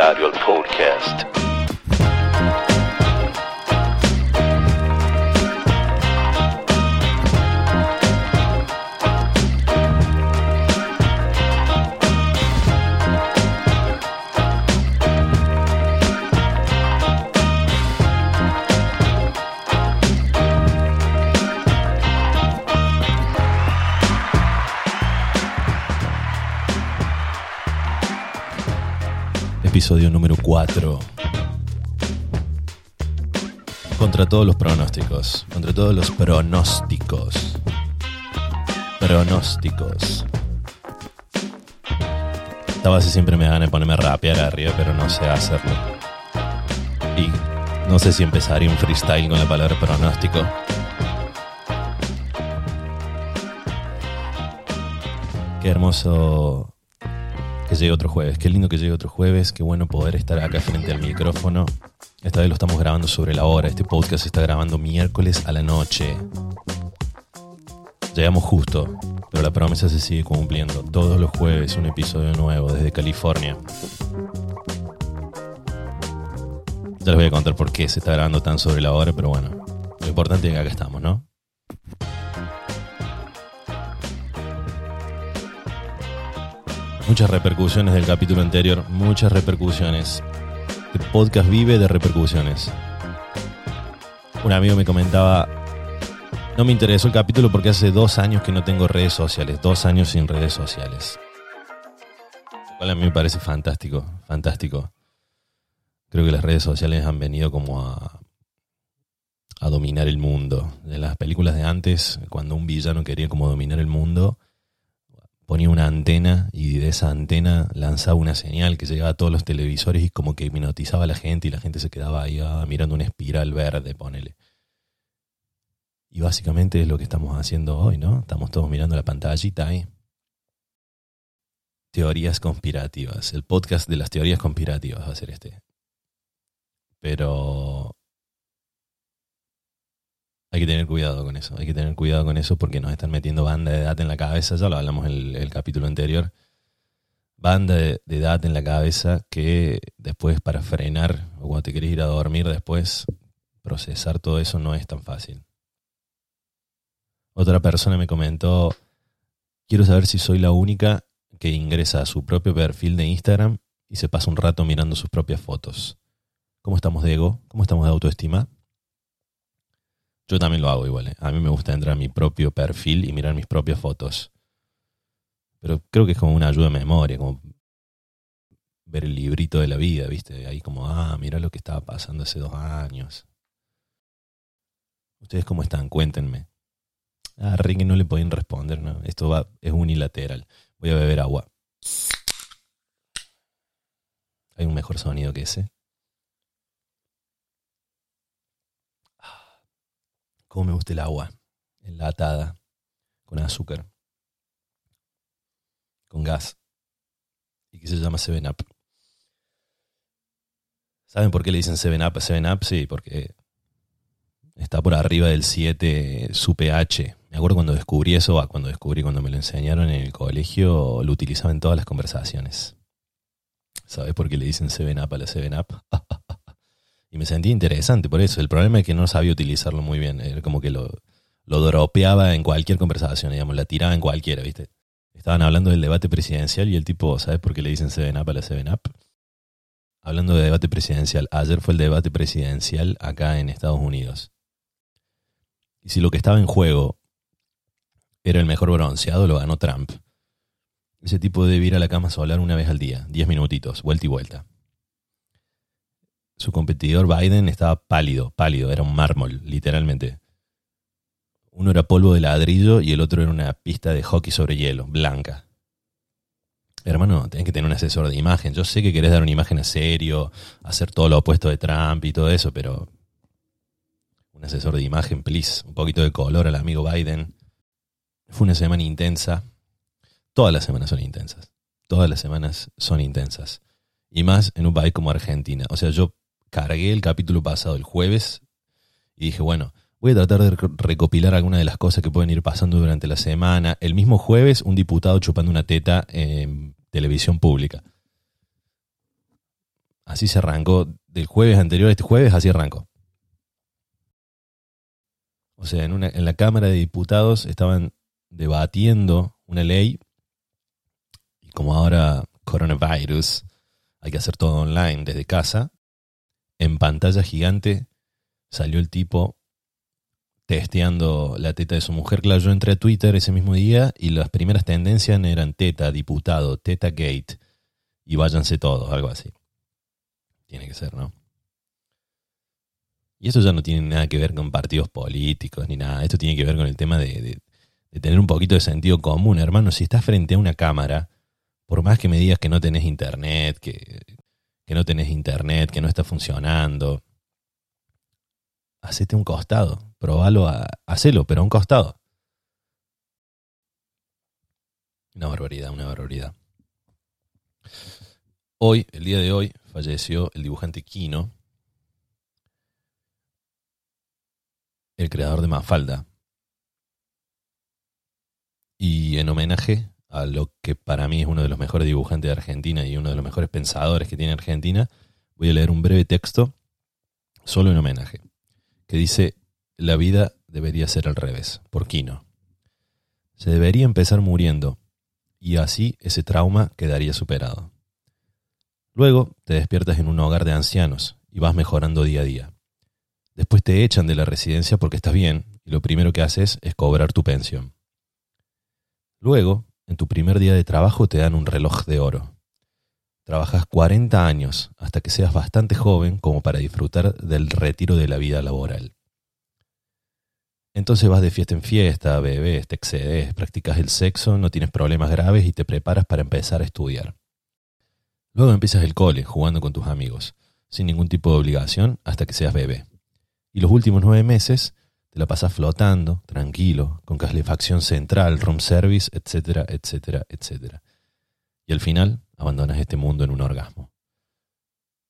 Hilario el Podcast. 4. Contra todos los pronósticos. Contra todos los pronósticos. Pronósticos. Esta base siempre me gana de ponerme a rapear arriba, pero no sé hacerlo. Y no sé si empezaría un freestyle con la palabra pronóstico. Qué hermoso que llegue otro jueves. Qué lindo que llegue otro jueves. Qué bueno poder estar acá frente al micrófono. Esta vez lo estamos grabando sobre la hora. Este podcast se está grabando miércoles a la noche. Llegamos justo, pero la promesa se sigue cumpliendo. Todos los jueves un episodio nuevo desde California. Ya les voy a contar por qué se está grabando tan sobre la hora, pero bueno, lo importante es que acá estamos, ¿no? Muchas repercusiones del capítulo anterior, muchas repercusiones. Este podcast vive de repercusiones. Un amigo me comentaba, no me interesó el capítulo porque hace dos años que no tengo redes sociales, dos años sin redes sociales. Lo cual a mí me parece fantástico, fantástico. Creo que las redes sociales han venido como a, a dominar el mundo. En las películas de antes, cuando un villano quería como dominar el mundo, ponía una antena y de esa antena lanzaba una señal que llegaba a todos los televisores y como que hipnotizaba a la gente y la gente se quedaba ahí ah, mirando una espiral verde, ponele. Y básicamente es lo que estamos haciendo hoy, ¿no? Estamos todos mirando la pantallita ahí. Teorías conspirativas. El podcast de las teorías conspirativas va a ser este. Pero hay que tener cuidado con eso, hay que tener cuidado con eso porque nos están metiendo banda de data en la cabeza, ya lo hablamos en el, capítulo anterior. Banda de, de data en la cabeza que después para frenar o cuando te quieres ir a dormir después, procesar todo eso no es tan fácil. Otra persona me comentó, quiero saber si soy la única que ingresa a su propio perfil de Instagram y se pasa un rato mirando sus propias fotos. ¿Cómo estamos de ego? ¿Cómo estamos de autoestima? Yo también lo hago igual. ¿eh? A mí me gusta entrar a mi propio perfil y mirar mis propias fotos. Pero creo que es como una ayuda de memoria, como ver el librito de la vida, ¿viste? Ahí como, ah, mira lo que estaba pasando hace dos años. ¿Ustedes cómo están? Cuéntenme. Ah, Ricky no le pueden responder, ¿no? Esto va, es unilateral. Voy a beber agua. ¿Hay un mejor sonido que ese? Cómo me gusta el agua, enlatada, con azúcar, con gas, y que se llama 7-Up. ¿Saben por qué le dicen 7-Up a 7-Up? Sí, porque está por arriba del 7 su pH. Me acuerdo cuando descubrí eso, cuando descubrí, cuando me lo enseñaron en el colegio, lo utilizaba en todas las conversaciones. ¿Sabes por qué le dicen 7-Up a la 7-Up? Y me sentí interesante por eso. El problema es que no sabía utilizarlo muy bien. Era como que lo, lo dropeaba en cualquier conversación, digamos, la tiraba en cualquiera, ¿viste? Estaban hablando del debate presidencial y el tipo, ¿sabes por qué le dicen 7-Up a la 7-Up? Hablando de debate presidencial, ayer fue el debate presidencial acá en Estados Unidos. Y si lo que estaba en juego era el mejor bronceado, lo ganó Trump. Ese tipo debe ir a la cama a solar una vez al día, 10 minutitos, vuelta y vuelta. Su competidor Biden estaba pálido, pálido, era un mármol, literalmente. Uno era polvo de ladrillo y el otro era una pista de hockey sobre hielo, blanca. Hermano, tenés que tener un asesor de imagen. Yo sé que querés dar una imagen a serio, hacer todo lo opuesto de Trump y todo eso, pero un asesor de imagen, please. Un poquito de color al amigo Biden. Fue una semana intensa. Todas las semanas son intensas. Todas las semanas son intensas. Y más en un país como Argentina. O sea, yo cargué el capítulo pasado el jueves y dije, bueno, voy a tratar de recopilar algunas de las cosas que pueden ir pasando durante la semana. El mismo jueves, un diputado chupando una teta en televisión pública. Así se arrancó del jueves anterior a este jueves, así arrancó. O sea, en, una, en la Cámara de Diputados estaban debatiendo una ley y como ahora coronavirus, hay que hacer todo online desde casa, en pantalla gigante salió el tipo testeando la teta de su mujer. Claro, yo entré a Twitter ese mismo día y las primeras tendencias eran teta, diputado, teta gate y váyanse todos, algo así. Tiene que ser, ¿no? Y eso ya no tiene nada que ver con partidos políticos ni nada. Esto tiene que ver con el tema de, de tener un poquito de sentido común, hermano. Si estás frente a una cámara, por más que me digas que no tenés internet, que, que no tenés internet, que no está funcionando, hacete un costado, probalo, a, hacelo, pero a un costado. Una barbaridad, una barbaridad. Hoy, el día de hoy, falleció el dibujante Kino, el creador de Mafalda. Y en homenaje a lo que para mí es uno de los mejores dibujantes de Argentina y uno de los mejores pensadores que tiene Argentina, voy a leer un breve texto, solo en homenaje que dice, la vida debería ser al revés, por Quino. Se debería empezar muriendo y así ese trauma quedaría superado. Luego te despiertas en un hogar de ancianos y vas mejorando día a día. Después te echan de la residencia porque estás bien y lo primero que haces es cobrar tu pensión. Luego, en tu primer día de trabajo te dan un reloj de oro. Trabajas 40 años hasta que seas bastante joven como para disfrutar del retiro de la vida laboral. Entonces vas de fiesta en fiesta, bebes, te excedes, practicas el sexo, no tienes problemas graves y te preparas para empezar a estudiar. Luego empiezas el cole, jugando con tus amigos, sin ningún tipo de obligación hasta que seas bebé. Y los últimos nueve meses te la pasas flotando, tranquilo, con calefacción central, room service, etcétera, etcétera, etcétera. Y al final abandonas este mundo en un orgasmo.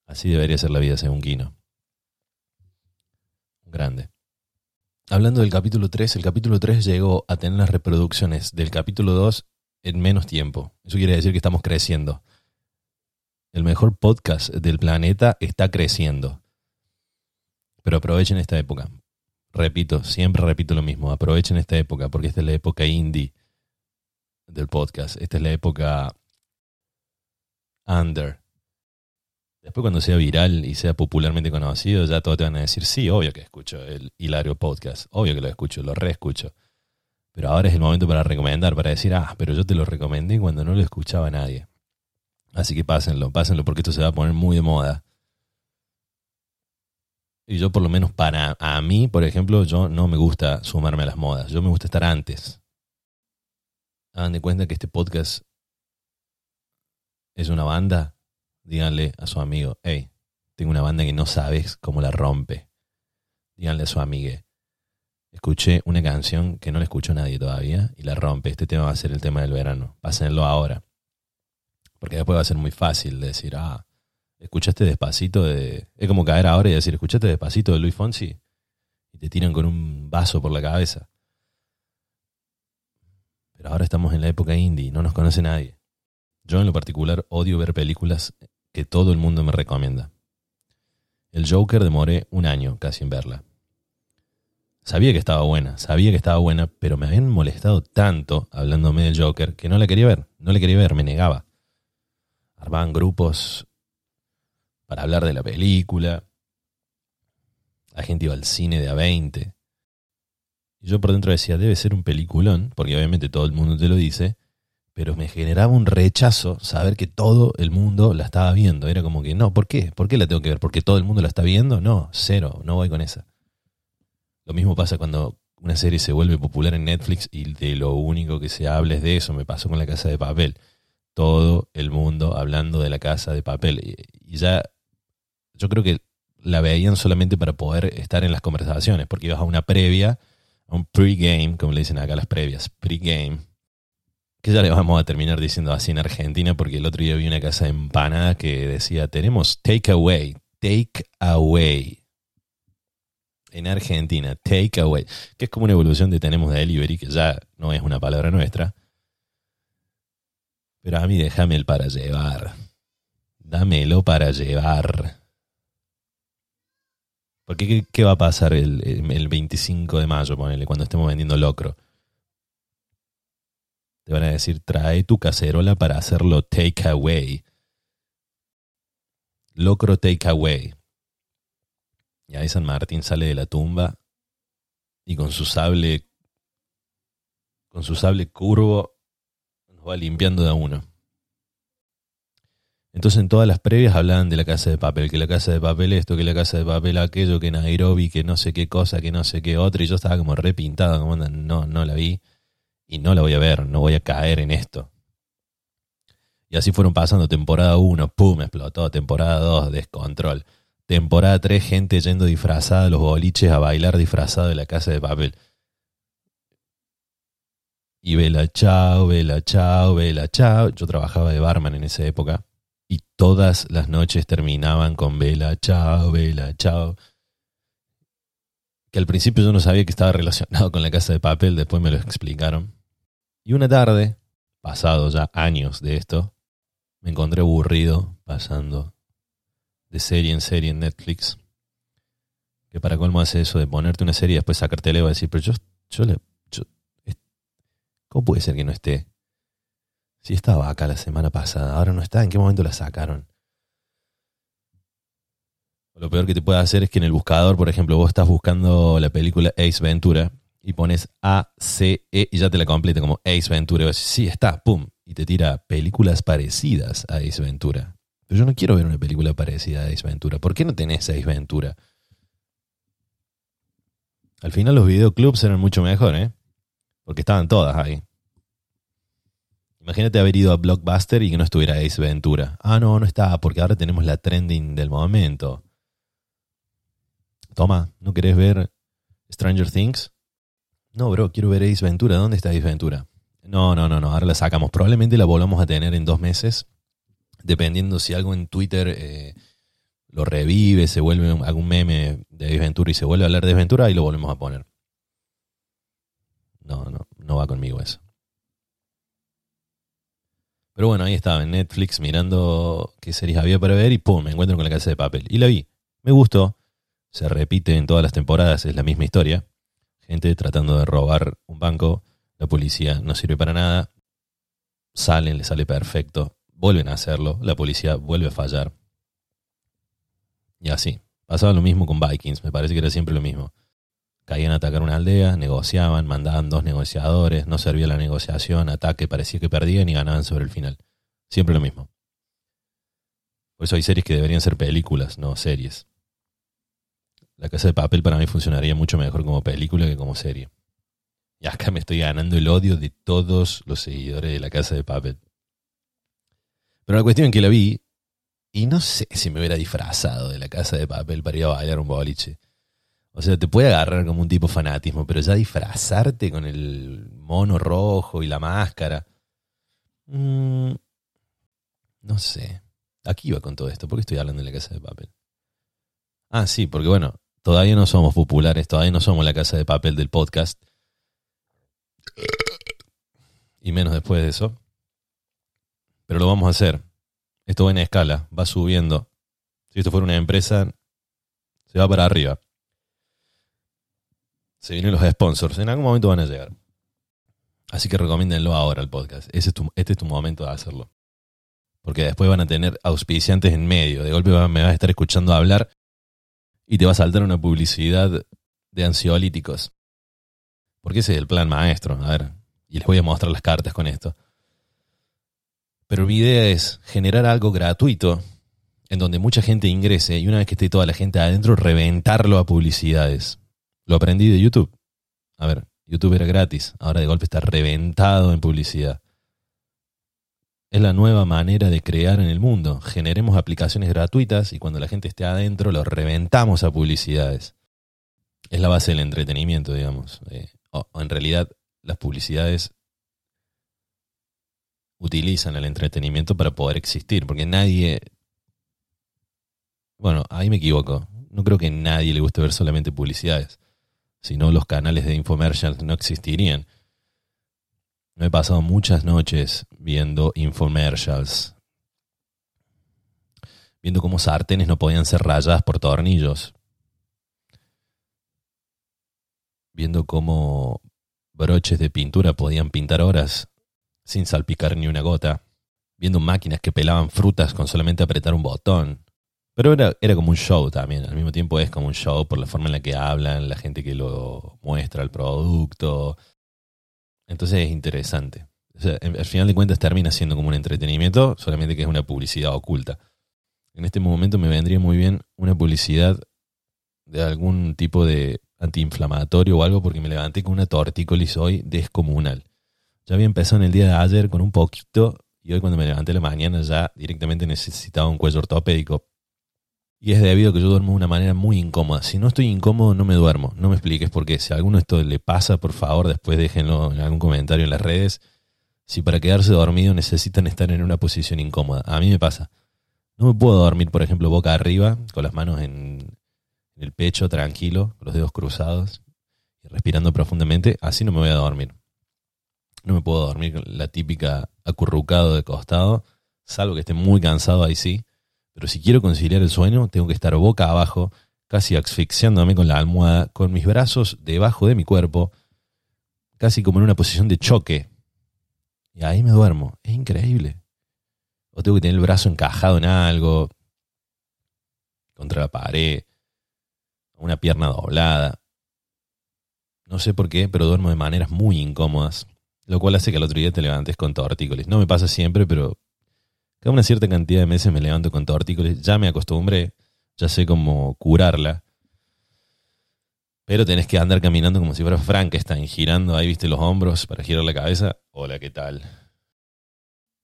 Así debería ser la vida según Quino. Grande. Hablando del capítulo 3, el capítulo 3 llegó a tener las reproducciones del capítulo 2 en menos tiempo. Eso quiere decir que estamos creciendo. El mejor podcast del planeta está creciendo. Pero aprovechen esta época. Repito, siempre repito lo mismo. Aprovechen esta época porque esta es la época indie del podcast. Esta es la época under. Después cuando sea viral y sea popularmente conocido, ya todos te van a decir, sí, obvio que escucho el Hilario Podcast, obvio que lo escucho, lo reescucho. Pero ahora es el momento para recomendar, para decir, ah, pero yo te lo recomendé cuando no lo escuchaba nadie. Así que pásenlo, pásenlo porque esto se va a poner muy de moda. Y yo por lo menos para a mí, por ejemplo, yo no me gusta sumarme a las modas, yo me gusta estar antes. Hagan de cuenta que este podcast es una banda, díganle a su amigo, hey, tengo una banda que no sabes cómo la rompe. Díganle a su amiga, escuché una canción que no la escuchó nadie todavía y la rompe. Este tema va a ser el tema del verano. Pásenlo ahora. Porque después va a ser muy fácil decir, ah, escuchaste despacito de... Es como caer ahora y decir, escuchaste despacito de Luis Fonsi y te tiran con un vaso por la cabeza. Pero ahora estamos en la época indie, no nos conoce nadie. Yo en lo particular odio ver películas que todo el mundo me recomienda. El Joker demoré un año casi en verla. Sabía que estaba buena, sabía que estaba buena, pero me habían molestado tanto hablándome del Joker que no la quería ver, no la quería ver, me negaba. Armaban grupos para hablar de la película. La gente iba al cine de a 20. Y yo por dentro decía, debe ser un peliculón, porque obviamente todo el mundo te lo dice, pero me generaba un rechazo saber que todo el mundo la estaba viendo. Era como que, no, ¿por qué? ¿Por qué la tengo que ver? ¿Porque todo el mundo la está viendo? No, cero, no voy con esa. Lo mismo pasa cuando una serie se vuelve popular en Netflix y de lo único que se habla es de eso. Me pasó con la casa de papel. Todo el mundo hablando de la casa de papel. Y ya, yo creo que la veían solamente para poder estar en las conversaciones, porque ibas a una previa, a un pre-game, como le dicen acá las previas, pre-game, que ya le vamos a terminar diciendo así en Argentina, porque el otro día vi una casa de empanada que decía, tenemos take away, take away. En Argentina, take away, que es como una evolución de tenemos delivery, que ya no es una palabra nuestra. Pero a mí déjame el para llevar. Dámelo para llevar. Porque ¿qué, qué va a pasar el, el 25 de mayo, ponele, cuando estemos vendiendo locro? Te van a decir, trae tu cacerola para hacerlo take away. Locro take away. Y ahí San Martín sale de la tumba y con su sable, con su sable curvo, nos va limpiando de a uno. Entonces en todas las previas hablaban de la casa de papel, que la casa de papel esto, que la casa de papel aquello, que Nairobi, que no sé qué cosa, que no sé qué otra, y yo estaba como repintado, como no, no la vi y no la voy a ver, no voy a caer en esto. Y así fueron pasando temporada 1, pum, explotó, temporada 2, descontrol. Temporada 3, gente yendo disfrazada a los boliches a bailar disfrazado de la casa de papel. Y vela chao, vela chao, vela chao. Yo trabajaba de barman en esa época y todas las noches terminaban con vela chao, vela chao. Que al principio yo no sabía que estaba relacionado con la casa de papel, después me lo explicaron. Y una tarde, pasado ya años de esto, me encontré aburrido pasando de serie en serie en Netflix. Que para colmo hace eso de ponerte una serie y después sacarte y decir, pero yo, yo le. ¿Cómo puede ser que no esté? Si estaba acá la semana pasada, ahora no está, ¿en qué momento la sacaron? Lo peor que te puede hacer es que en el buscador, por ejemplo, vos estás buscando la película Ace Ventura y pones A, C, E y ya te la completa como Ace Ventura. Y vas sí, está, pum. Y te tira películas parecidas a Ace Ventura. Pero yo no quiero ver una película parecida a Ace Ventura. ¿Por qué no tenés Ace Ventura? Al final los videoclubs eran mucho mejor, ¿eh? Porque estaban todas ahí. Imagínate haber ido a Blockbuster y que no estuviera Ace Ventura. Ah, no, no está, porque ahora tenemos la trending del momento. Toma, ¿no querés ver Stranger Things? No, bro, quiero ver Ace Ventura. ¿Dónde está Ace Ventura? No, no, no, no, ahora la sacamos. Probablemente la volvamos a tener en dos meses, dependiendo si algo en Twitter eh, lo revive, se vuelve algún meme de Ace Ventura y se vuelve a hablar de Ace Ventura, ahí lo volvemos a poner. No, no, no va conmigo eso. Pero bueno, ahí estaba en Netflix mirando qué series había para ver y pum, me encuentro con la casa de papel. Y la vi. Me gustó. Se repite en todas las temporadas, es la misma historia gente tratando de robar un banco, la policía no sirve para nada, salen, le sale perfecto, vuelven a hacerlo, la policía vuelve a fallar. Y así. Pasaba lo mismo con Vikings, me parece que era siempre lo mismo. Caían a atacar una aldea, negociaban, mandaban dos negociadores, no servía la negociación, ataque, parecía que perdían y ganaban sobre el final. Siempre lo mismo. Por eso hay series que deberían ser películas, no series. La Casa de Papel para mí funcionaría mucho mejor como película que como serie. Y acá me estoy ganando el odio de todos los seguidores de La Casa de Papel. Pero la cuestión es que la vi y no sé si me hubiera disfrazado de La Casa de Papel para ir a bailar un boliche. O sea, te puede agarrar como un tipo fanatismo, pero ya disfrazarte con el mono rojo y la máscara. Mm, no sé. Aquí iba con todo esto. ¿Por qué estoy hablando de la casa de papel? Ah, sí, porque bueno, Todavía no somos populares, todavía no somos la casa de papel del podcast. Y menos después de eso. Pero lo vamos a hacer. Esto va en escala, va subiendo. Si esto fuera una empresa, se va para arriba. Se vienen los sponsors. En algún momento van a llegar. Así que recomiéndenlo ahora al podcast. este es tu momento de hacerlo. Porque después van a tener auspiciantes en medio. De golpe me vas a estar escuchando hablar y te va a saltar una publicidad de ansiolíticos. Porque ese es el plan maestro. A ver, y les voy a mostrar las cartas con esto. Pero mi idea es generar algo gratuito en donde mucha gente ingrese y una vez que esté toda la gente adentro, reventarlo a publicidades. Lo aprendí de YouTube. A ver, YouTube era gratis, ahora de golpe está reventado en publicidad. Es la nueva manera de crear en el mundo. Generemos aplicaciones gratuitas y cuando la gente esté adentro lo reventamos a publicidades. Es la base del entretenimiento, digamos. Eh, en realidad las publicidades utilizan el entretenimiento para poder existir, porque nadie... Bueno, ahí me equivoco. No creo que a nadie le guste ver solamente publicidades. Si no, los canales de infomercials no existirían. Me he pasado muchas noches viendo infomercials. viendo cómo sartenes no podían ser rayadas por tornillos, viendo cómo broches de pintura podían pintar horas sin salpicar ni una gota, viendo máquinas que pelaban frutas con solamente apretar un botón. Pero era, era como un show también, al mismo tiempo es como un show por la forma en la que hablan, la gente que lo muestra el producto. Entonces es interesante. al final de cuentas termina siendo como un entretenimiento, solamente que es una publicidad oculta. En este momento me vendría muy bien una publicidad de algún tipo de antiinflamatorio o algo porque me levanté con una tortícolis hoy descomunal. Ya había empezado en el día de ayer con un poquito y hoy cuando me levanté la mañana ya directamente necesitaba un cuello ortopédico. Y es debido a que yo duermo de una manera muy incómoda. Si no estoy incómodo, no me duermo. No me expliques por qué. Si a alguno esto le pasa, por favor, después déjenlo en algún comentario en las redes. Si para quedarse dormido necesitan estar en una posición incómoda. A mí me pasa. No me puedo dormir, por ejemplo, boca arriba, con las manos en, el pecho, tranquilo, con los dedos cruzados y respirando profundamente. Así no me voy a dormir. No me puedo dormir la típica acurrucado de costado, salvo que esté muy cansado, ahí sí. Pero si quiero conciliar el sueño, tengo que estar boca abajo, casi asfixiándome con la almohada, con mis brazos debajo de mi cuerpo, casi como en una posición de choque. Y ahí me duermo. Es increíble o tengo que tener el brazo encajado en algo, contra la pared, una pierna doblada. No sé por qué, pero duermo de maneras muy incómodas, lo cual hace que al otro día te levantes con tortícolis. No me pasa siempre, pero cada una cierta cantidad de meses me levanto con tortícolis. Ya me acostumbré, ya sé cómo curarla. Pero tenés que andar caminando como si fuera Frankenstein, girando ahí, viste, los hombros para girar la cabeza. Hola, ¿qué tal?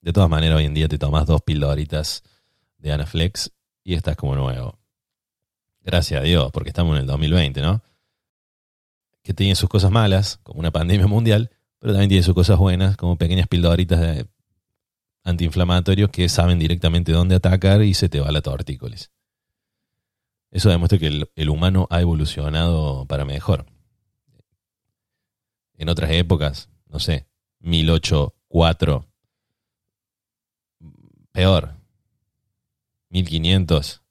De todas maneras, hoy en día te tomas dos pildoritas de Anaflex y estás como nuevo. Gracias a Dios, porque estamos en el 2020, ¿no? Que tiene sus cosas malas, como una pandemia mundial, pero también tiene sus cosas buenas, como pequeñas pildoritas de antiinflamatorios que saben directamente dónde atacar y se te va la tortícolis. Eso demuestra que el, humano ha evolucionado para mejor. En otras épocas, no sé, 1804, Peor. 1500.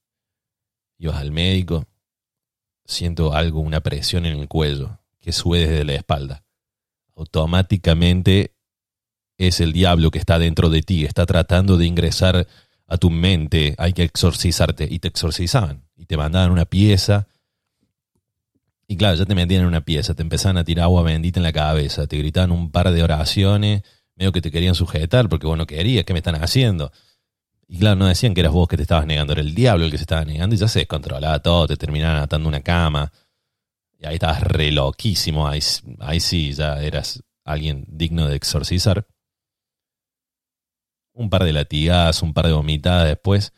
Ibas al médico. Siento algo, una presión en el cuello que sube desde la espalda. Automáticamente es el diablo que está dentro de ti, está tratando de ingresar a tu mente, hay que exorcizarte. Y te exorcizaban. Y te mandaban una pieza. Y claro, ya te metían en una pieza, te empezaban a tirar agua bendita en la cabeza, te gritaban un par de oraciones, medio que te querían sujetar porque bueno querías, ¿qué me están haciendo? Y claro, no decían que eras vos que te estabas negando, era el diablo el que se estaba negando y ya se descontrolaba todo, te terminaban atando una cama. Y ahí estabas re loquísimo, ahí, ahí sí ya eras alguien digno de exorcizar. Un par de latigadas, un par de vomitadas después,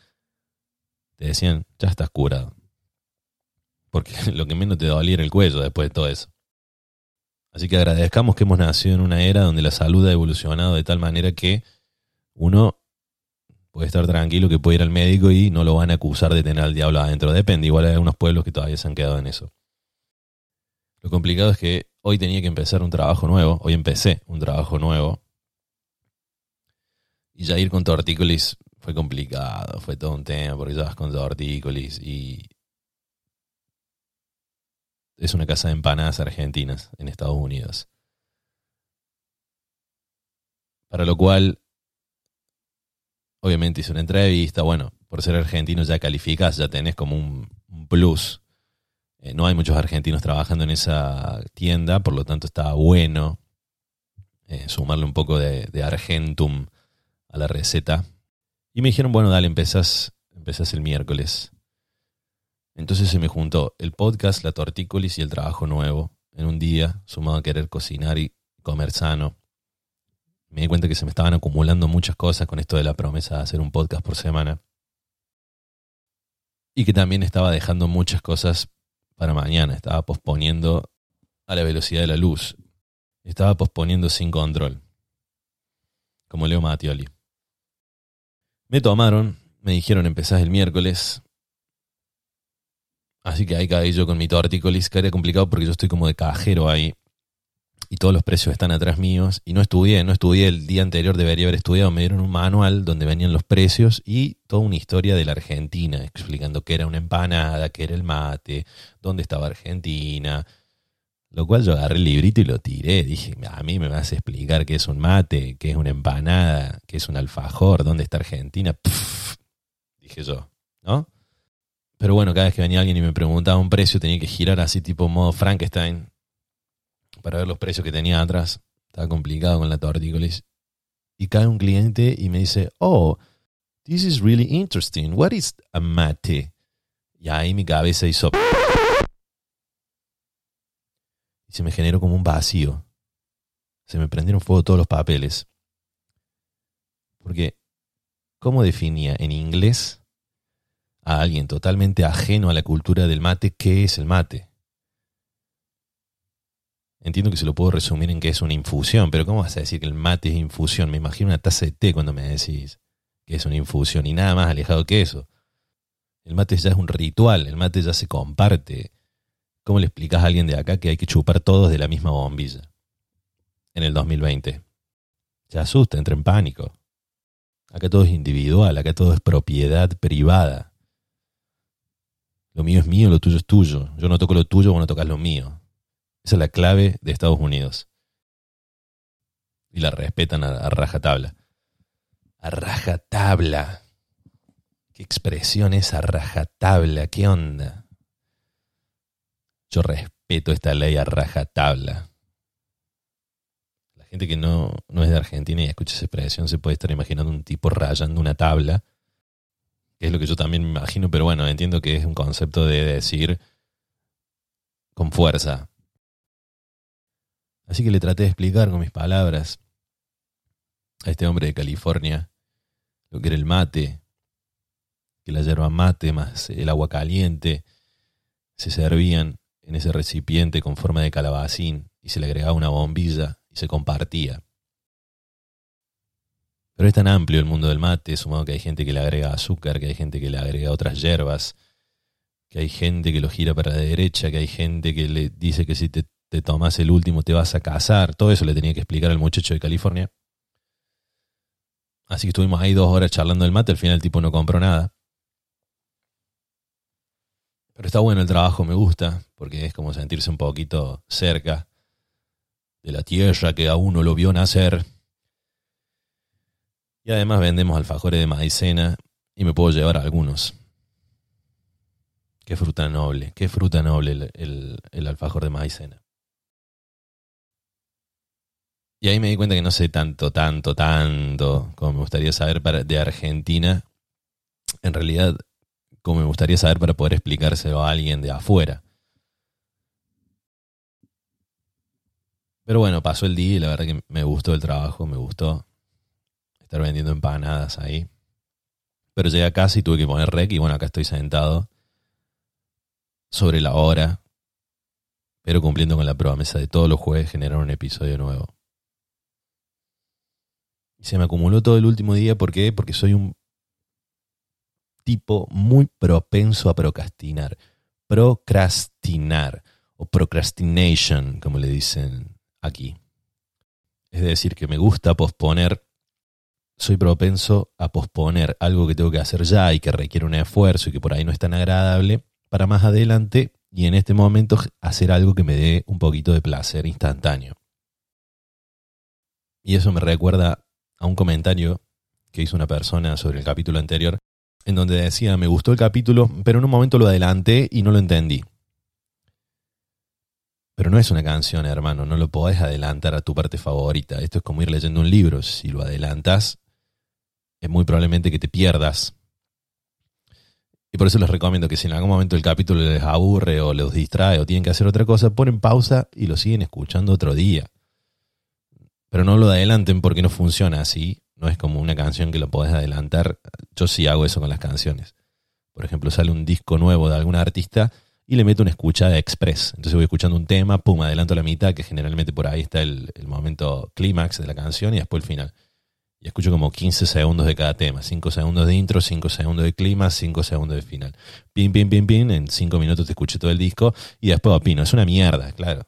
te decían, ya estás curado. Porque lo que menos te dolía era el cuello después de todo eso. Así que agradezcamos que hemos nacido en una era donde la salud ha evolucionado de tal manera que uno puede estar tranquilo que puede ir al médico y no lo van a acusar de tener al diablo adentro. Depende, igual hay algunos pueblos que todavía se han quedado en eso. Lo complicado es que hoy tenía que empezar un trabajo nuevo, hoy empecé un trabajo nuevo. Y ya ir con tortícolis fue complicado, fue todo un tema, porque ya vas con tortícolis y es una casa de empanadas argentinas en Estados Unidos. Para lo cual obviamente hice una entrevista, bueno, por ser argentino ya calificas, ya tenés como un, plus. Eh, no hay muchos argentinos trabajando en esa tienda, por lo tanto está bueno eh, sumarle un poco de, Argentum a la receta. Y me dijeron, bueno, dale, empezás, empezás el miércoles. Entonces se me juntó el podcast, la tortícolis y el trabajo nuevo en un día, sumado a querer cocinar y comer sano me di cuenta que se me estaban acumulando muchas cosas con esto de la promesa de hacer un podcast por semana. Y que también estaba dejando muchas cosas para mañana. Estaba posponiendo a la velocidad de la luz. Estaba posponiendo sin control. Como Leo Mattioli. Me tomaron, me dijeron empezás el miércoles. Así que ahí caí yo con mi tortícolis, que era complicado porque yo estoy como de cajero ahí y todos los precios están atrás míos. Y no estudié, no estudié el día anterior, debería haber estudiado. Me dieron un manual donde venían los precios y toda una historia de la Argentina, explicando qué era una empanada, qué era el mate, dónde estaba Argentina. Lo cual yo agarré el librito y lo tiré. Dije, a mí me vas a explicar qué es un mate, qué es una empanada, qué es un alfajor, dónde está Argentina. dije yo, ¿no? Pero bueno, cada vez que venía alguien y me preguntaba un precio, tenía que girar así tipo modo Frankenstein para ver los precios que tenía atrás. Estaba complicado con la tortícolis. Y cae un cliente y me dice, oh, this is really interesting. What is a mate? Y ahí mi cabeza hizo... Y se me generó como un vacío. Se me prendieron fuego todos los papeles. Porque, ¿cómo definía en inglés a alguien totalmente ajeno a la cultura del mate qué es el mate? Entiendo que se lo puedo resumir en que es una infusión, pero ¿cómo vas a decir que el mate es infusión? Me imagino una taza de té cuando me decís que es una infusión y nada más alejado que eso. El mate ya es un ritual, el mate ya se comparte. ¿Cómo le explicas a alguien de acá que hay que chupar todos de la misma bombilla? En el 2020. Se asusta, entra en pánico. Acá todo es individual, acá todo es propiedad privada. Lo mío es mío, lo tuyo es tuyo. Yo no toco lo tuyo, vos no tocas lo mío. Esa es la clave de Estados Unidos. Y la respetan a, rajatabla. A rajatabla. ¿Qué expresión es a rajatabla? ¿Qué onda? Yo respeto esta ley a rajatabla. La gente que no, no es de Argentina y escucha esa expresión se puede estar imaginando un tipo rayando una tabla, que es lo que yo también me imagino, pero bueno, entiendo que es un concepto de decir con fuerza, Así que le traté de explicar con mis palabras a este hombre de California lo que era el mate, que la yerba mate más el agua caliente se servían en ese recipiente con forma de calabacín y se le agregaba una bombilla y se compartía. Pero es tan amplio el mundo del mate, sumado que hay gente que le agrega azúcar, que hay gente que le agrega otras hierbas, que hay gente que lo gira para la derecha, que hay gente que le dice que si te te tomas el último, te vas a casar. Todo eso le tenía que explicar al muchacho de California. Así que estuvimos ahí dos horas charlando del mate. Al final el tipo no compró nada. Pero está bueno el trabajo, me gusta, porque es como sentirse un poquito cerca de la tierra que a uno lo vio nacer. Y además vendemos alfajores de maicena y me puedo llevar algunos. Qué fruta noble, qué fruta noble el, alfajor de maicena. Y ahí me di cuenta que no sé tanto, tanto, tanto como me gustaría saber para, de Argentina. En realidad, como me gustaría saber para poder explicárselo a alguien de afuera. Pero bueno, pasó el día y la verdad que me gustó el trabajo, me gustó estar vendiendo empanadas ahí. Pero llegué a casa y tuve que poner rec y bueno, acá estoy sentado sobre la hora, pero cumpliendo con la promesa de todos los jueves generar un episodio nuevo. Y se me acumuló todo el último día. ¿Por qué? Porque soy un tipo muy propenso a procrastinar. Procrastinar o procrastination, como le dicen aquí. Es decir, que me gusta posponer. Soy propenso a posponer algo que tengo que hacer ya y que requiere un esfuerzo y que por ahí no es tan agradable para más adelante y en este momento hacer algo que me dé un poquito de placer instantáneo. Y eso me recuerda a un comentario que hizo una persona sobre el capítulo anterior, en donde decía, me gustó el capítulo, pero en un momento lo adelanté y no lo entendí. Pero no es una canción, hermano, no lo podés adelantar a tu parte favorita. Esto es como ir leyendo un libro. Si lo adelantas, es muy probablemente que te pierdas. Y por eso les recomiendo que si en algún momento el capítulo les aburre o les distrae o tienen que hacer otra cosa, ponen pausa y lo siguen escuchando otro día. Pero no lo adelanten porque no funciona así. No es como una canción que lo podés adelantar. Yo sí hago eso con las canciones. Por ejemplo, sale un disco nuevo de algún artista y le meto una escuchada express. Entonces voy escuchando un tema, pum, adelanto la mitad, que generalmente por ahí está el, momento clímax de la canción y después el final. Y escucho como 15 segundos de cada tema. 5 segundos de intro, 5 segundos de clímax, 5 segundos de final. Pim, pim, pim, pim. En 5 minutos te escuché todo el disco y después opino. Es una mierda, claro.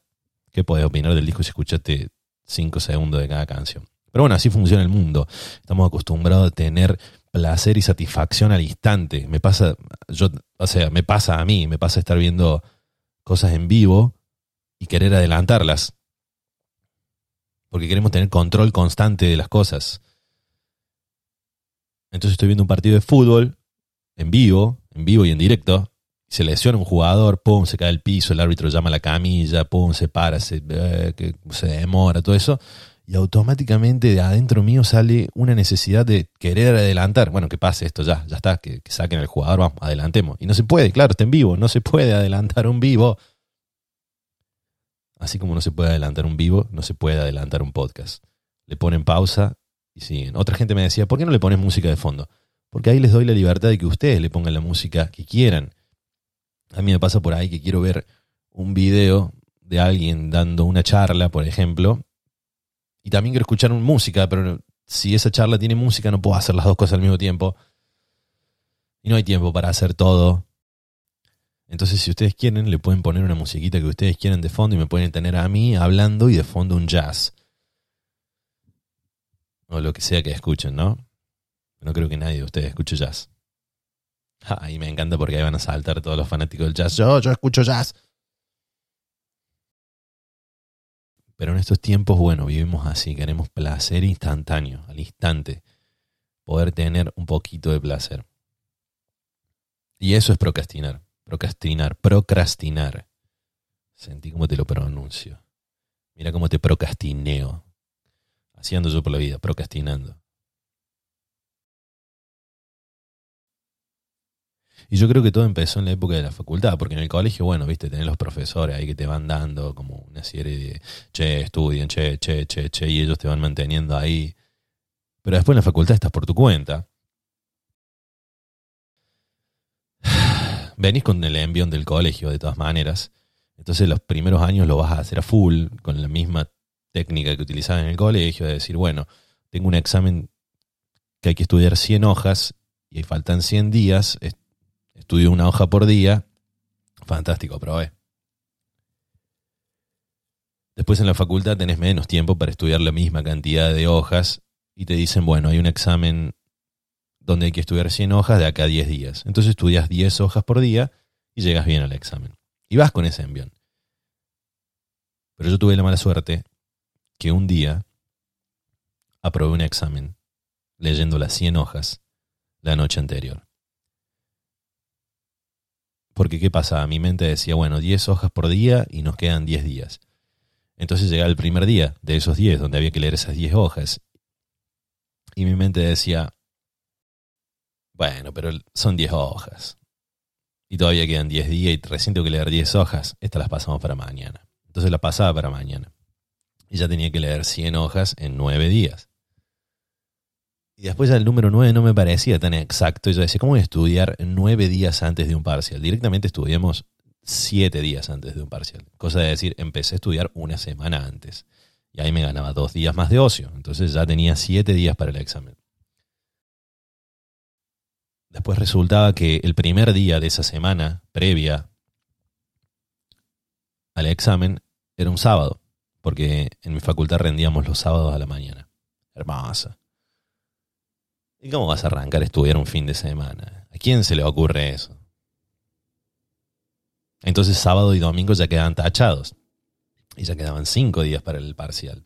¿Qué podés opinar del disco si escuchaste cinco segundos de cada canción? Pero bueno, así funciona el mundo. Estamos acostumbrados a tener placer y satisfacción al instante. Me pasa, yo, o sea, me pasa a mí, me pasa estar viendo cosas en vivo y querer adelantarlas. Porque queremos tener control constante de las cosas. Entonces estoy viendo un partido de fútbol en vivo, en vivo y en directo. Se lesiona un jugador, pum, se cae al piso, el árbitro llama a la camilla, pum, se para, se, eh, se demora, todo eso y automáticamente de adentro mío sale una necesidad de querer adelantar. Bueno, que pase esto ya, ya está, que, saquen al jugador, vamos, adelantemos. Y no se puede, claro, está en vivo, no se puede adelantar un vivo. Así como no se puede adelantar un vivo, no se puede adelantar un podcast. Le ponen pausa y siguen. Otra gente me decía, ¿por qué no le pones música de fondo? Porque ahí les doy la libertad de que ustedes le pongan la música que quieran. A mí me pasa por ahí que quiero ver un video de alguien dando una charla, por ejemplo, y también quiero escuchar música, pero si esa charla tiene música no puedo hacer las dos cosas al mismo tiempo. Y no hay tiempo para hacer todo. Entonces, si ustedes quieren, le pueden poner una musiquita que ustedes quieren de fondo y me pueden tener a mí hablando y de fondo un jazz. O lo que sea que escuchen, ¿no? No creo que nadie de ustedes escuche jazz. y me encanta porque ahí van a saltar todos los fanáticos del jazz. Yo, yo escucho jazz. Pero en estos tiempos, bueno, vivimos así, queremos placer instantáneo, al instante, poder tener un poquito de placer. Y eso es procrastinar, procrastinar, procrastinar. Sentí cómo te lo pronuncio. Mira cómo te procrastineo. Haciendo yo por la vida, procrastinando. Y yo creo que todo empezó en la época de la facultad, porque en el colegio, bueno, viste, tenés los profesores ahí que te van dando como una serie de, che, estudien, che, che, che, che, y ellos te van manteniendo ahí. Pero después en la facultad estás por tu cuenta. Venís con el envión del colegio, de todas maneras. Entonces los primeros años lo vas a hacer a full, con la misma técnica que utilizabas en el colegio, de decir, bueno, tengo un examen que hay que estudiar 100 hojas y faltan 100 días, estudio una hoja por día, fantástico, aprobé. Después en la facultad tenés menos tiempo para estudiar la misma cantidad de hojas y te dicen, bueno, hay un examen donde hay que estudiar 100 hojas de acá a 10 días. Entonces estudias 10 hojas por día y llegas bien al examen. Y vas con ese envión. Pero yo tuve la mala suerte que un día aprobé un examen leyendo las 100 hojas la noche anterior. Porque ¿qué pasa? Mi mente decía, bueno, 10 hojas por día y nos quedan 10 días. Entonces llegaba el primer día de esos 10, donde había que leer esas 10 hojas. Y mi mente decía, bueno, pero son 10 hojas. Y todavía quedan 10 días y recién tengo que leer 10 hojas. Estas las pasamos para mañana. Entonces la pasaba para mañana. Y ya tenía que leer 100 hojas en 9 días. Y después el número 9 no me parecía tan exacto. Yo decía, ¿cómo estudiar nueve días antes de un parcial? Directamente estudiamos siete días antes de un parcial. Cosa de decir, empecé a estudiar una semana antes. Y ahí me ganaba dos días más de ocio. Entonces ya tenía siete días para el examen. Después resultaba que el primer día de esa semana previa al examen era un sábado, porque en mi facultad rendíamos los sábados a la mañana. Hermosa. ¿Y cómo vas a arrancar a estudiar un fin de semana? ¿A quién se le ocurre eso? Entonces sábado y domingo ya quedaban tachados. Y ya quedaban cinco días para el parcial.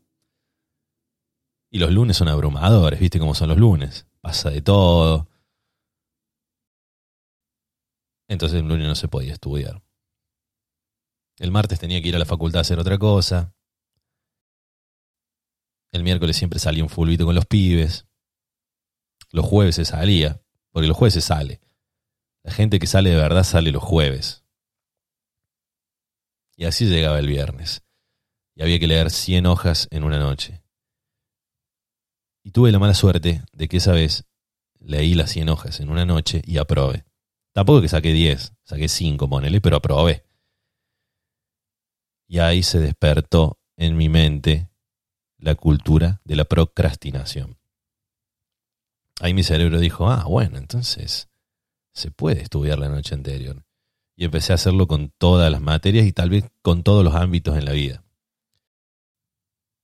Y los lunes son abrumadores, ¿viste cómo son los lunes? Pasa de todo. Entonces el lunes no se podía estudiar. El martes tenía que ir a la facultad a hacer otra cosa. El miércoles siempre salía un fulbito con los pibes. Los jueves se salía, porque los jueves se sale. La gente que sale de verdad sale los jueves. Y así llegaba el viernes. Y había que leer 100 hojas en una noche. Y tuve la mala suerte de que esa vez leí las 100 hojas en una noche y aprobé. Tampoco que saqué 10, saqué 5, ponele, pero aprobé. Y ahí se despertó en mi mente la cultura de la procrastinación ahí mi cerebro dijo, ah, bueno, entonces se puede estudiar la noche anterior. Y empecé a hacerlo con todas las materias y tal vez con todos los ámbitos en la vida.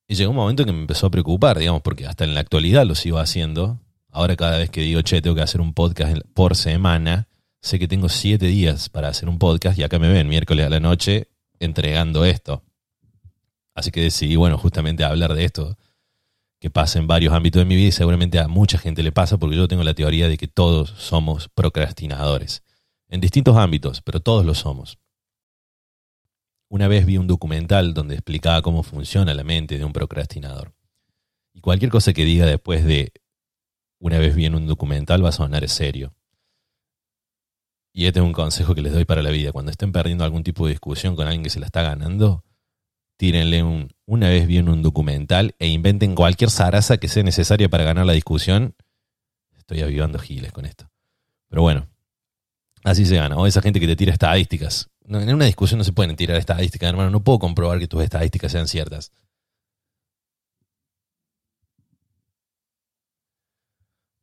Y llegó un momento que me empezó a preocupar, digamos, porque hasta en la actualidad lo sigo haciendo. Ahora cada vez que digo, che, tengo que hacer un podcast por semana, sé que tengo siete días para hacer un podcast y acá me ven miércoles a la noche entregando esto. Así que decidí, bueno, justamente hablar de esto, que pasa en varios ámbitos de mi vida y seguramente a mucha gente le pasa porque yo tengo la teoría de que todos somos procrastinadores. En distintos ámbitos, pero todos lo somos. Una vez vi un documental donde explicaba cómo funciona la mente de un procrastinador. Y cualquier cosa que diga después de una vez vi en un documental va a sonar serio. Y este es un consejo que les doy para la vida. Cuando estén perdiendo algún tipo de discusión con alguien que se la está ganando, tírenle un, una vez vi en un documental e inventen cualquier zaraza que sea necesaria para ganar la discusión. Estoy avivando giles con esto. Pero bueno, así se gana. O esa gente que te tira estadísticas en una discusión no se pueden tirar estadísticas, hermano. No puedo comprobar que tus estadísticas sean ciertas.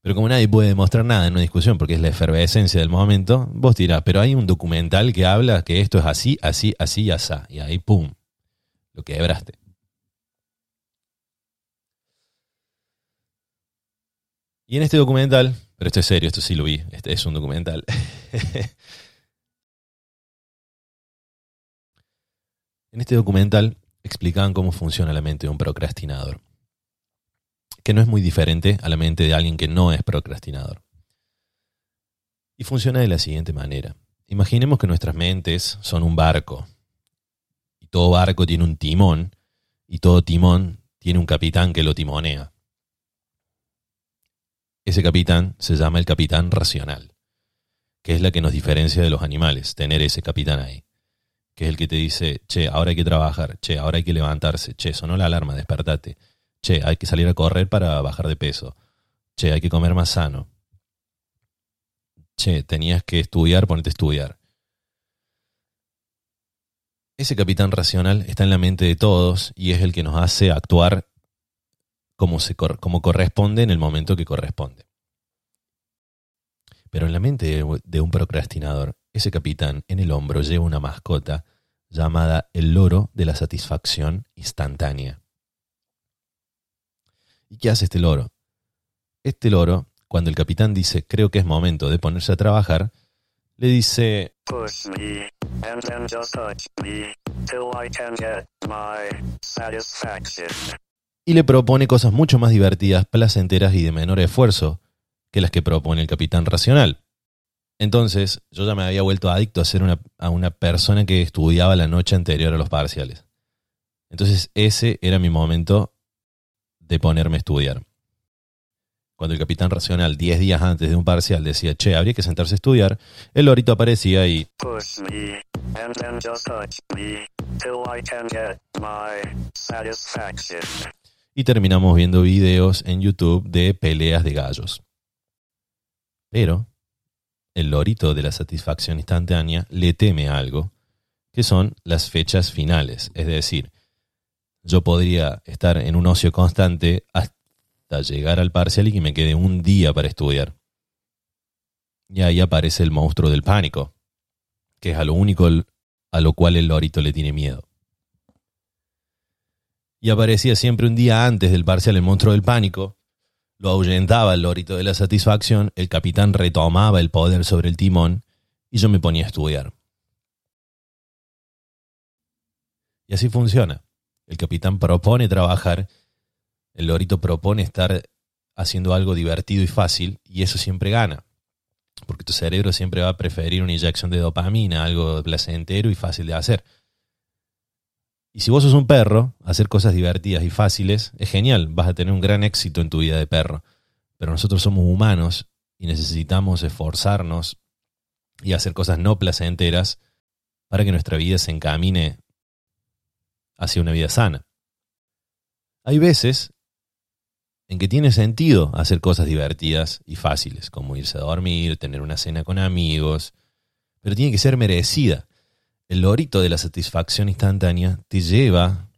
Pero como nadie puede demostrar nada en una discusión porque es la efervescencia del momento, vos tirás, pero hay un documental que habla que esto es así, así, así y así. Y ahí, ¡pum! Lo quebraste. Y en este documental, pero esto es serio, esto sí lo vi, este es un documental. En este documental explicaban cómo funciona la mente de un procrastinador, que no es muy diferente a la mente de alguien que no es procrastinador. Y funciona de la siguiente manera. Imaginemos que nuestras mentes son un barco, todo barco tiene un timón, y todo timón tiene un capitán que lo timonea. Ese capitán se llama el capitán racional, que es la que nos diferencia de los animales, tener ese capitán ahí que es el que te dice, che, ahora hay que trabajar, che, ahora hay que levantarse, che, sonó la alarma, despertate, che, hay que salir a correr para bajar de peso, che, hay que comer más sano, che, tenías que estudiar, ponete a estudiar. Ese capitán racional está en la mente de todos y es el que nos hace actuar como, se, como corresponde en el momento que corresponde. Pero en la mente de un procrastinador ese capitán en el hombro lleva una mascota llamada el loro de la satisfacción instantánea. ¿Y qué hace este loro? Este loro, cuando el capitán dice creo que es momento de ponerse a trabajar, le dice y le propone cosas mucho más divertidas, placenteras y de menor esfuerzo que las que propone el capitán racional. Entonces, yo ya me había vuelto adicto a ser una, a una persona que estudiaba la noche anterior a los parciales. Entonces, ese era mi momento de ponerme a estudiar. Cuando el capitán racional, 10 días antes de un parcial, decía, che, habría que sentarse a estudiar, el lorito aparecía y... Y terminamos viendo videos en YouTube de peleas de gallos. Pero el lorito de la satisfacción instantánea le teme algo, que son las fechas finales. Es decir, yo podría estar en un ocio constante hasta llegar al parcial y que me quede un día para estudiar. Y ahí aparece el monstruo del pánico, que es a lo único a lo cual el lorito le tiene miedo. Y aparecía siempre un día antes del parcial el monstruo del pánico, lo ahuyentaba el lorito de la satisfacción, el capitán retomaba el poder sobre el timón y yo me ponía a estudiar. Y así funciona. El capitán propone trabajar, el lorito propone estar haciendo algo divertido y fácil y eso siempre gana. Porque tu cerebro siempre va a preferir una inyección de dopamina, algo placentero y fácil de hacer. Y si vos sos un perro, hacer cosas divertidas y fáciles es genial, vas a tener un gran éxito en tu vida de perro. Pero nosotros somos humanos y necesitamos esforzarnos y hacer cosas no placenteras para que nuestra vida se encamine hacia una vida sana. Hay veces en que tiene sentido hacer cosas divertidas y fáciles, como irse a dormir, tener una cena con amigos, pero tiene que ser merecida. El lorito de la satisfacción instantánea te lleva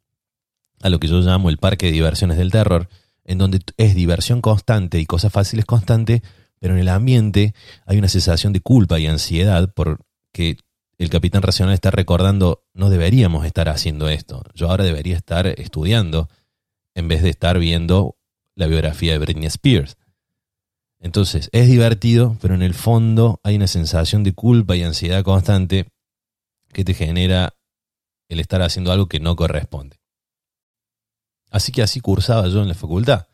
a lo que yo llamo el parque de diversiones del terror, en donde es diversión constante y cosas fáciles constante, pero en el ambiente hay una sensación de culpa y ansiedad porque el capitán racional está recordando, no deberíamos estar haciendo esto, yo ahora debería estar estudiando, en vez de estar viendo la biografía de Britney Spears. Entonces, es divertido, pero en el fondo hay una sensación de culpa y ansiedad constante que te genera el estar haciendo algo que no corresponde. Así que así cursaba yo en la facultad.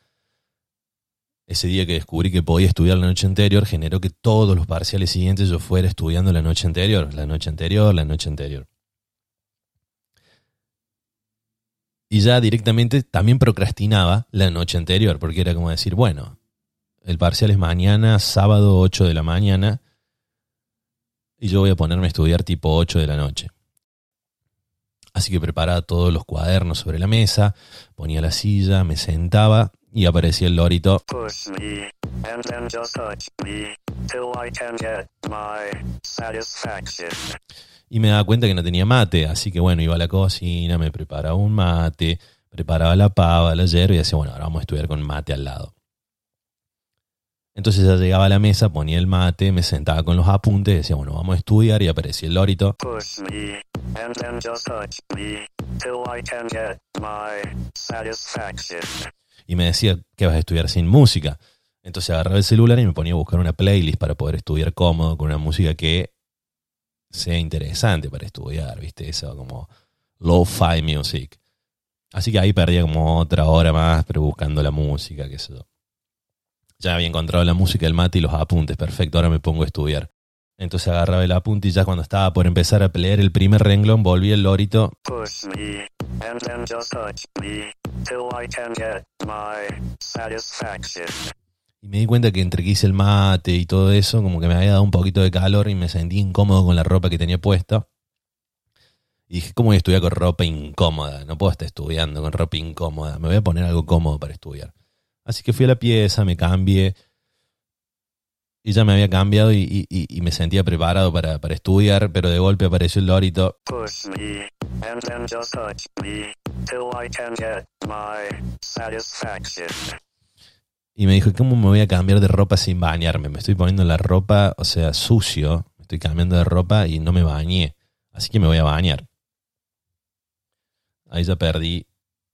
Ese día que descubrí que podía estudiar la noche anterior generó que todos los parciales siguientes yo fuera estudiando la noche anterior, la noche anterior, la noche anterior. Y ya directamente también procrastinaba la noche anterior, porque era como decir, bueno, el parcial es mañana, sábado 8 de la mañana, y yo voy a ponerme a estudiar tipo 8 de la noche. Así que preparaba todos los cuadernos sobre la mesa, ponía la silla, me sentaba y aparecía el lorito. Y me daba cuenta que no tenía mate, así que bueno, iba a la cocina, me preparaba un mate, preparaba la pava, la hierba y decía, bueno, ahora vamos a estudiar con mate al lado. Entonces ya llegaba a la mesa, ponía el mate, me sentaba con los apuntes, decía, bueno, vamos a estudiar y aparecía el lorito. Y me decía que vas a estudiar sin música. Entonces agarraba el celular y me ponía a buscar una playlist para poder estudiar cómodo con una música que sea interesante para estudiar, ¿viste? Eso como low-fi music. Así que ahí perdía como otra hora más, pero buscando la música, qué sé yo. Ya había encontrado la música, el mate y los apuntes. Perfecto, ahora me pongo a estudiar. Entonces agarraba el apunte y ya cuando estaba por empezar a leer el primer renglón, volví el lorito. Y me di cuenta que entre que hice el mate y todo eso, como que me había dado un poquito de calor y me sentí incómodo con la ropa que tenía puesta. Y dije, ¿cómo voy a estudiar con ropa incómoda? No puedo estar estudiando con ropa incómoda. Me voy a poner algo cómodo para estudiar. Así que fui a la pieza, me cambié. Y ya me había cambiado y, me sentía preparado para, estudiar, pero de golpe apareció el lorito. Y me dijo, ¿cómo me voy a cambiar de ropa sin bañarme? Me estoy poniendo la ropa, o sea, sucio. Me estoy cambiando de ropa y no me bañé. Así que me voy a bañar. Ahí ya perdí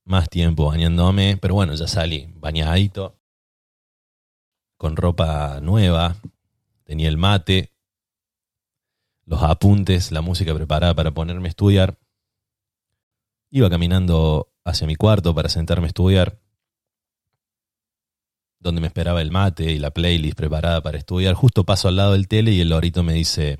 más tiempo bañándome, pero bueno, ya salí bañadito, con ropa nueva, tenía el mate, los apuntes, la música preparada para ponerme a estudiar. Iba caminando hacia mi cuarto para sentarme a estudiar, donde me esperaba el mate y la playlist preparada para estudiar. Justo paso al lado del tele y el lorito me dice,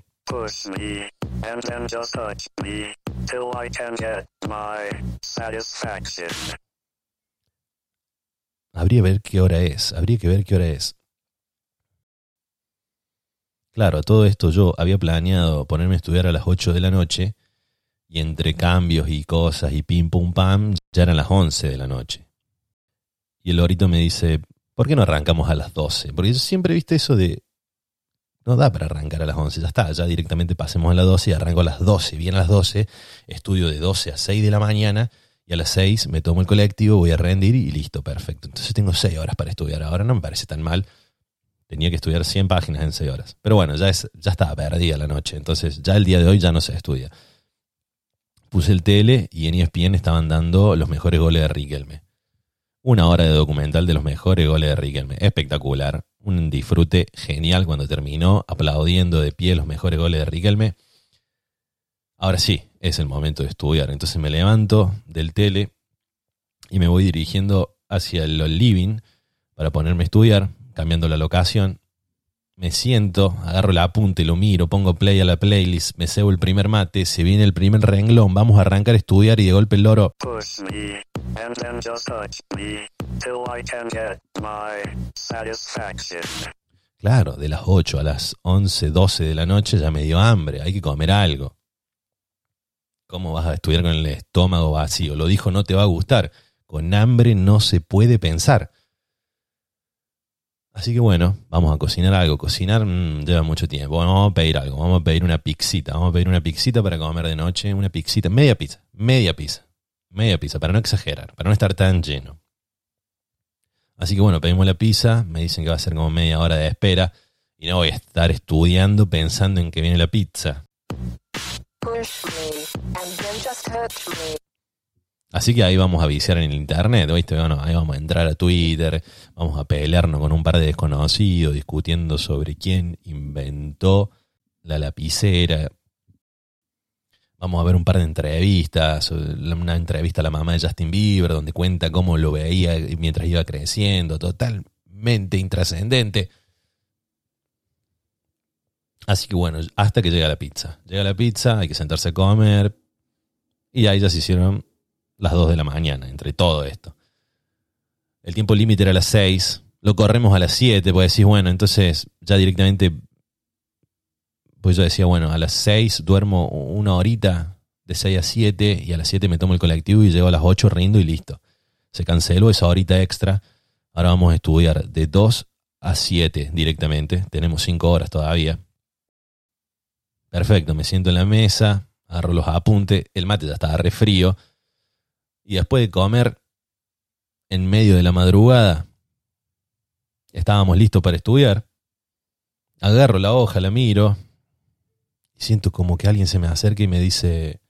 Habría que ver qué hora es, habría que ver qué hora es. Claro, todo esto yo había planeado ponerme a estudiar a las 8 de la noche y entre cambios y cosas y pim pum pam ya eran las 11 de la noche. Y el lorito me dice, ¿por qué no arrancamos a las 12? Porque yo siempre viste eso de no da para arrancar a las 11, ya está, ya directamente pasemos a las 12 y arranco a las 12. Bien a las 12, estudio de 12 a 6 de la mañana y a las 6 me tomo el colectivo, voy a rendir y listo, perfecto. Entonces tengo 6 horas para estudiar. Ahora no me parece tan mal. Tenía que estudiar 100 páginas en 6 horas. Pero bueno, ya, es, ya estaba perdida la noche. Entonces ya el día de hoy ya no se estudia. Puse el tele y en ESPN estaban dando los mejores goles de Riquelme. Una hora de documental de los mejores goles de Riquelme. Espectacular un disfrute genial cuando terminó, aplaudiendo de pie los mejores goles de Riquelme. Ahora sí, es el momento de estudiar. Entonces me levanto del tele y me voy dirigiendo hacia el living para ponerme a estudiar, cambiando la locación me siento, agarro la apunte, lo miro, pongo play a la playlist, me cebo el primer mate, se viene el primer renglón, vamos a arrancar a estudiar y de golpe el loro. Claro, de las 8 a las 11, 12 de la noche ya me dio hambre, hay que comer algo. ¿Cómo vas a estudiar con el estómago vacío? Lo dijo, no te va a gustar. Con hambre no se puede pensar. Así que bueno, vamos a cocinar algo. Cocinar mm, lleva mucho tiempo. vamos a pedir algo. Vamos a pedir una pixita. Vamos a pedir una pixita para comer de noche. Una pixita. Media pizza. Media pizza. Media pizza. Para no exagerar. Para no estar tan lleno. Así que bueno, pedimos la pizza. Me dicen que va a ser como media hora de espera. Y no voy a estar estudiando pensando en que viene la pizza. Así que ahí vamos a viciar en el internet, ¿viste? Bueno, ahí vamos a entrar a Twitter, vamos a pelearnos con un par de desconocidos discutiendo sobre quién inventó la lapicera. Vamos a ver un par de entrevistas, una entrevista a la mamá de Justin Bieber donde cuenta cómo lo veía mientras iba creciendo, totalmente intrascendente. Así que bueno, hasta que llega la pizza. Llega la pizza, hay que sentarse a comer. Y ahí ya se hicieron las 2 de la mañana, entre todo esto. El tiempo límite era a las 6, lo corremos a las 7, pues decís, bueno, entonces ya directamente, pues yo decía, bueno, a las 6 duermo una horita, de 6 a 7, y a las 7 me tomo el colectivo y llego a las 8 rindo y listo. Se canceló esa horita extra, ahora vamos a estudiar de 2 a 7 directamente, tenemos 5 horas todavía. Perfecto, me siento en la mesa, agarro los apuntes, el mate ya estaba re frío, y después de comer en medio de la madrugada, estábamos listos para estudiar. Agarro la hoja, la miro y siento como que alguien se me acerca y me dice...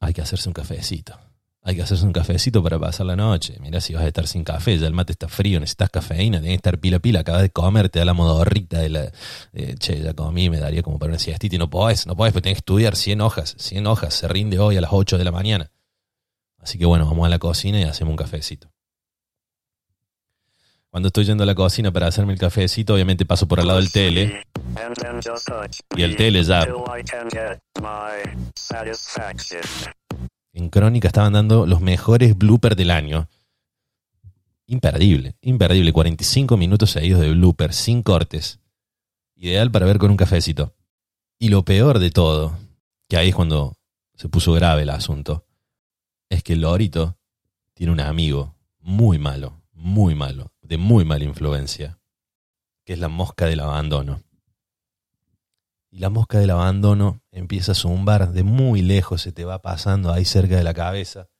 Hay que hacerse un cafecito. Hay que hacerse un cafecito para pasar la noche. Mira, si vas a estar sin café, ya el mate está frío, necesitas cafeína, tienes que estar pila pila, acabas de comer, te da la modorrita de la. Eh, che, ya comí, me daría como para una siestita y no podés, no podés, porque tenés que estudiar 100 hojas, 100 hojas, se rinde hoy a las 8 de la mañana. Así que bueno, vamos a la cocina y hacemos un cafecito. Cuando estoy yendo a la cocina para hacerme el cafecito, obviamente paso por al lado del tele. Y el tele ya en Crónica estaban dando los mejores bloopers del año. Imperdible, imperdible. 45 minutos seguidos de blooper, sin cortes. Ideal para ver con un cafecito. Y lo peor de todo, que ahí es cuando se puso grave el asunto, es que Lorito tiene un amigo muy malo, muy malo, de muy mala influencia, que es la mosca del abandono y la mosca del abandono empieza a zumbar de muy lejos, se te va pasando ahí cerca de la cabeza.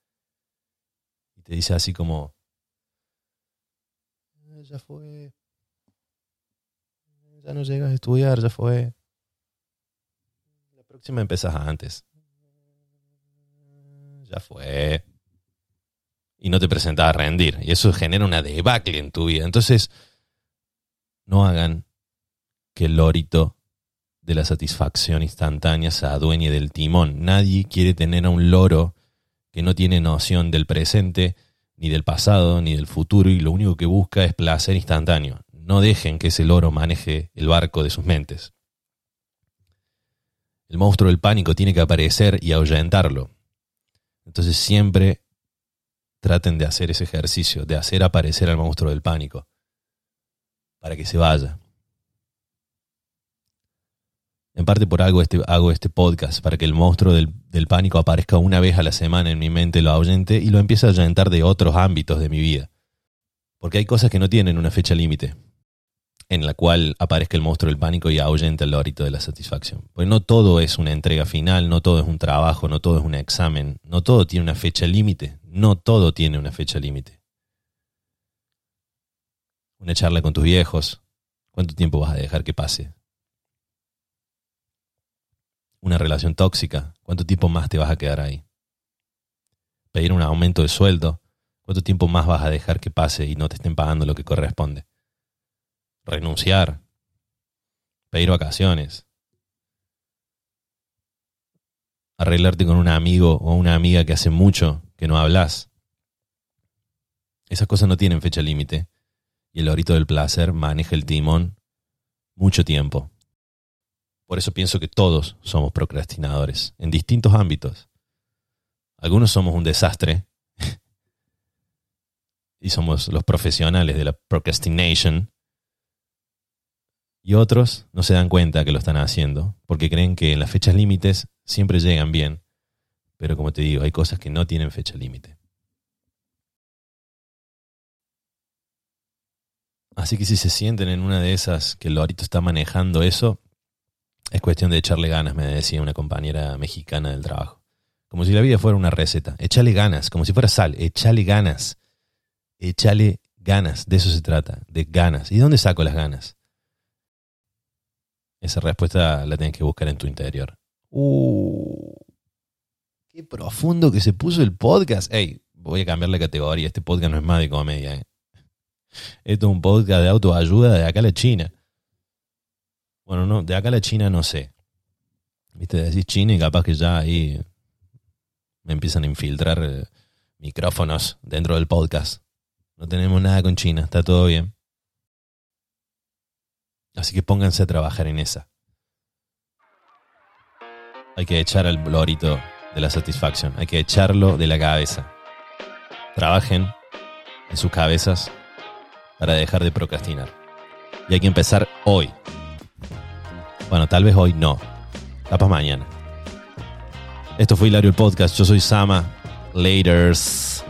Y te dice así como, ya fue, ya no llegas a estudiar, ya fue, la próxima empezás antes, ya fue, y no te presentas a rendir, y eso genera una debacle en tu vida. Entonces, no hagan que el lorito de la satisfacción instantánea se adueñe del timón. Nadie quiere tener a un loro que no tiene noción del presente, ni del pasado, ni del futuro, y lo único que busca es placer instantáneo. No dejen que ese loro maneje el barco de sus mentes. El monstruo del pánico tiene que aparecer y ahuyentarlo. Entonces siempre traten de hacer ese ejercicio, de hacer aparecer al monstruo del pánico, para que se vaya. En parte por algo este, hago este podcast, para que el monstruo del, pánico aparezca una vez a la semana en mi mente, lo ahuyente y lo empiece a ahuyentar de otros ámbitos de mi vida. Porque hay cosas que no tienen una fecha límite, en la cual aparezca el monstruo del pánico y ahuyente el lorito de la satisfacción. Porque no todo es una entrega final, no todo es un trabajo, no todo es un examen, no todo tiene una fecha límite, no todo tiene una fecha límite. Una charla con tus viejos, ¿cuánto tiempo vas a dejar que pase? Una relación tóxica, ¿cuánto tiempo más te vas a quedar ahí? Pedir un aumento de sueldo, ¿cuánto tiempo más vas a dejar que pase y no te estén pagando lo que corresponde? Renunciar, pedir vacaciones, arreglarte con un amigo o una amiga que hace mucho que no hablas. Esas cosas no tienen fecha límite y el orito del placer maneja el timón mucho tiempo. Por eso pienso que todos somos procrastinadores, en distintos ámbitos. Algunos somos un desastre y somos los profesionales de la procrastination. Y otros no se dan cuenta que lo están haciendo, porque creen que las fechas límites siempre llegan bien. Pero como te digo, hay cosas que no tienen fecha límite. Así que si se sienten en una de esas que el lorito está manejando eso, es cuestión de echarle ganas, me decía una compañera mexicana del trabajo. Como si la vida fuera una receta. Échale ganas, como si fuera sal. Échale ganas. Échale ganas. De eso se trata, de ganas. ¿Y dónde saco las ganas? esa respuesta la tienes que buscar en tu interior. Uh, qué profundo que se puso el podcast. Ey, voy a cambiar la categoría. Este podcast no es más de comedia. ¿eh? Esto es un podcast de autoayuda de acá a la China. Bueno, no, de acá a la China no sé. Viste, decís China y capaz que ya ahí me empiezan a infiltrar eh, micrófonos dentro del podcast. No tenemos nada con China, está todo bien. Así que pónganse a trabajar en esa. Hay que echar al lorito de la satisfacción, hay que echarlo de la cabeza. Trabajen en sus cabezas para dejar de procrastinar. Y hay que empezar hoy. Bueno, tal vez hoy no. Capaz mañana. Esto fue Hilario el Podcast. Yo soy Sama. Laters.